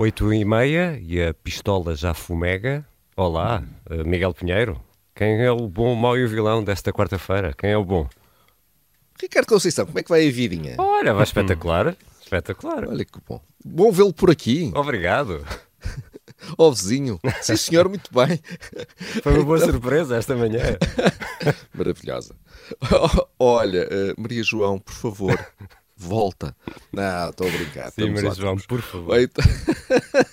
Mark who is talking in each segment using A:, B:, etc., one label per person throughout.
A: 8 e meia e a pistola já fumega. Olá, eh, Miguel Pinheiro. Quem é o bom, o mau e o vilão desta quarta-feira? Quem é o bom?
B: Ricardo Conceição, como é que vai a vidinha?
A: Olha, vai espetacular. espetacular.
B: Olha que bom. Bom vê-lo por aqui.
A: Obrigado.
B: Ó oh, vizinho. Sim, senhor, muito bem.
A: Foi uma boa então... surpresa esta manhã.
B: Maravilhosa. Olha, uh, Maria João, por favor, volta. Não, estou a brincar.
A: Sim, Maria João, por favor.
B: Então...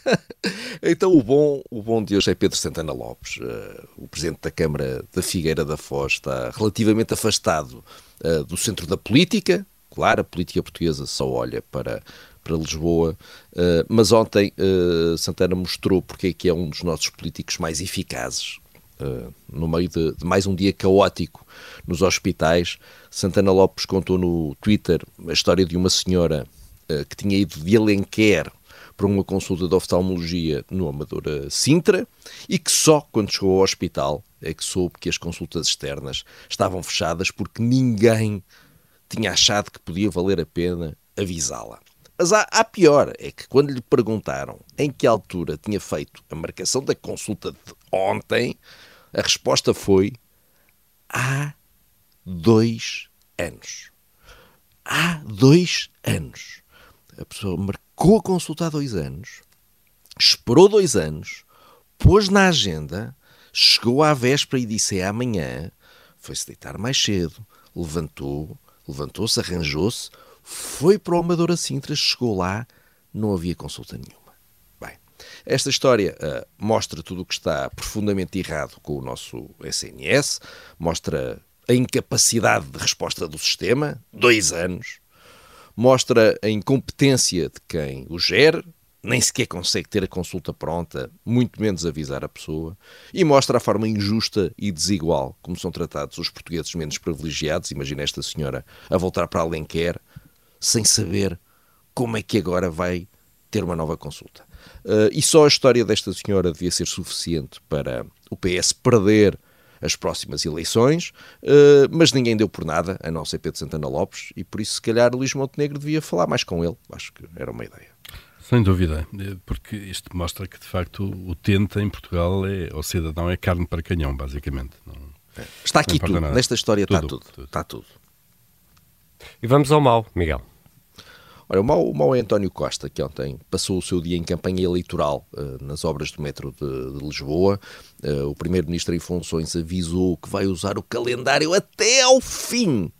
B: então, o, bom, o bom de hoje é Pedro Santana Lopes. Uh, o Presidente da Câmara da Figueira da Foz está relativamente afastado uh, do centro da política. Claro, a política portuguesa só olha para, para Lisboa, uh, mas ontem Santana mostrou porque é que é um dos nossos políticos mais eficazes. Uh, no meio de, de, mais um dia caótico nos hospitais, Santana Lopes contou no Twitter a história de uma senhora uh, que tinha ido de Alenquer para uma consulta de oftalmologia no Amadora Sintra e que só quando chegou ao hospital é que soube que as consultas externas estavam fechadas porque ninguém tinha achado que podia valer a pena avisá-la. Mas há, há, pior, é que quando lhe perguntaram em que altura tinha feito a marcação da consulta de ontem, a resposta foi há dois anos. Há dois anos. A pessoa marcou a consulta há dois anos, esperou dois anos, pôs na agenda, chegou à véspera e disse é amanhã, foi-se deitar mais cedo, levantou, levantou-se, arranjou-se, foi para o Amadora Sintra, chegou lá, não havia consulta nenhuma. Esta história uh, mostra tudo o que está profundamente errado com o nosso SNS, mostra a incapacidade de resposta do sistema, dois anos, mostra a incompetência de quem o gera, nem sequer consegue ter a consulta pronta, muito menos avisar a pessoa, e mostra a forma injusta e desigual como são tratados os portugueses menos privilegiados. Imagina esta senhora a voltar para Alenquer sem saber como é que agora vai ter uma nova consulta. Uh, e só a história desta senhora devia ser suficiente para o PS perder as próximas eleições, uh, mas ninguém deu por nada, a não ser Pedro Santana Lopes, e por isso, se calhar, Luís Montenegro devia falar mais com ele. Acho que era uma ideia.
C: Sem dúvida, eh, porque isto mostra que, de facto, o tente em Portugal, é, o cidadão, é carne para canhão, basicamente. Não,
B: está aqui tudo. Nada. Nesta história tudo, está tudo. tudo. Está tudo.
A: E vamos ao mal, Miguel.
B: Olha, o mau, o mau António Costa, que ontem passou o seu dia em campanha eleitoral uh, nas obras do metro de, de Lisboa. Uh, o primeiro-ministro em funções avisou que vai usar o calendário até ao fim.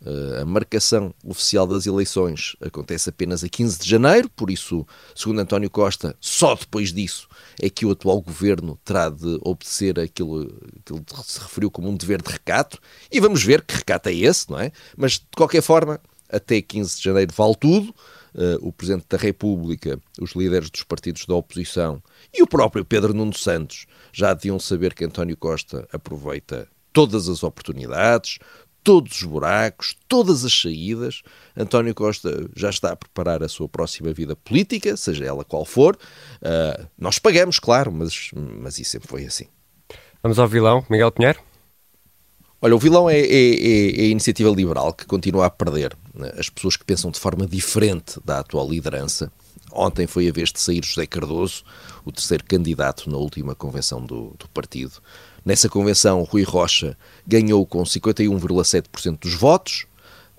B: Uh, a marcação oficial das eleições acontece apenas a 15 de janeiro, por isso, segundo António Costa, só depois disso é que o atual governo terá de obedecer aquilo que ele se referiu como um dever de recato. E vamos ver que recato é esse, não é? Mas, de qualquer forma, até 15 de janeiro vale tudo. Uh, o Presidente da República, os líderes dos partidos da oposição e o próprio Pedro Nuno Santos já deviam saber que António Costa aproveita todas as oportunidades, todos os buracos, todas as saídas. António Costa já está a preparar a sua próxima vida política, seja ela qual for. Uh, nós pagamos, claro, mas, mas isso sempre foi assim.
A: Vamos ao vilão, Miguel Pinheiro.
B: Olha, o vilão é, é, é, é, a iniciativa liberal que continua a perder né? as pessoas que pensam de forma diferente da atual liderança. Ontem foi a vez de sair José Cardoso, o terceiro candidato na última convenção do, do partido. Nessa convenção, Rui Rocha ganhou com 51,7% dos votos.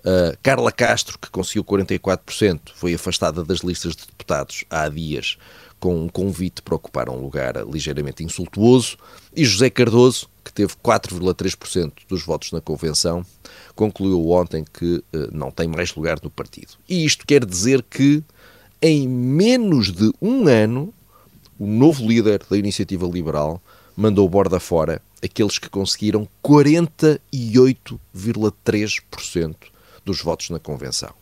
B: Uh, Carla Castro, que conseguiu 44%, foi afastada das listas de deputados há dias com um convite para ocupar um lugar ligeiramente insultuoso. E José Cardoso, que teve 4,3% dos votos na convenção, concluiu ontem que uh, não tem mais lugar no partido. E isto quer dizer que, em menos de um ano, o novo líder da Iniciativa Liberal mandou borda fora aqueles que conseguiram 48,3% dos votos na convenção.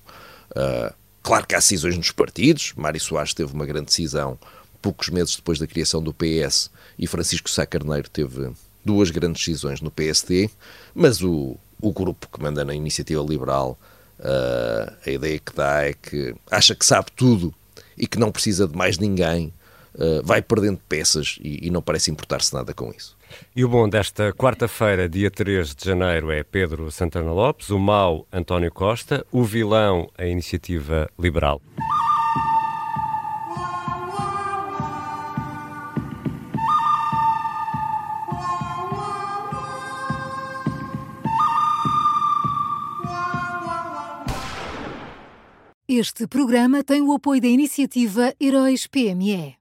B: Uh, claro que há decisões nos partidos. Mário Soares teve uma grande decisão poucos meses depois da criação do PS e Francisco Sá Carneiro teve duas grandes decisões no PSD, mas o, o grupo que manda na iniciativa liberal, uh, a ideia que dá é que acha que sabe tudo e que não precisa de mais ninguém uh, vai perdendo peças e, e não parece importar-se nada com isso.
A: E o bom desta quarta-feira, dia 3 de janeiro, é Pedro Santana Lopes, o mau António Costa, o vilão a Iniciativa Liberal.
D: Este programa tem o apoio da iniciativa Heróis PME.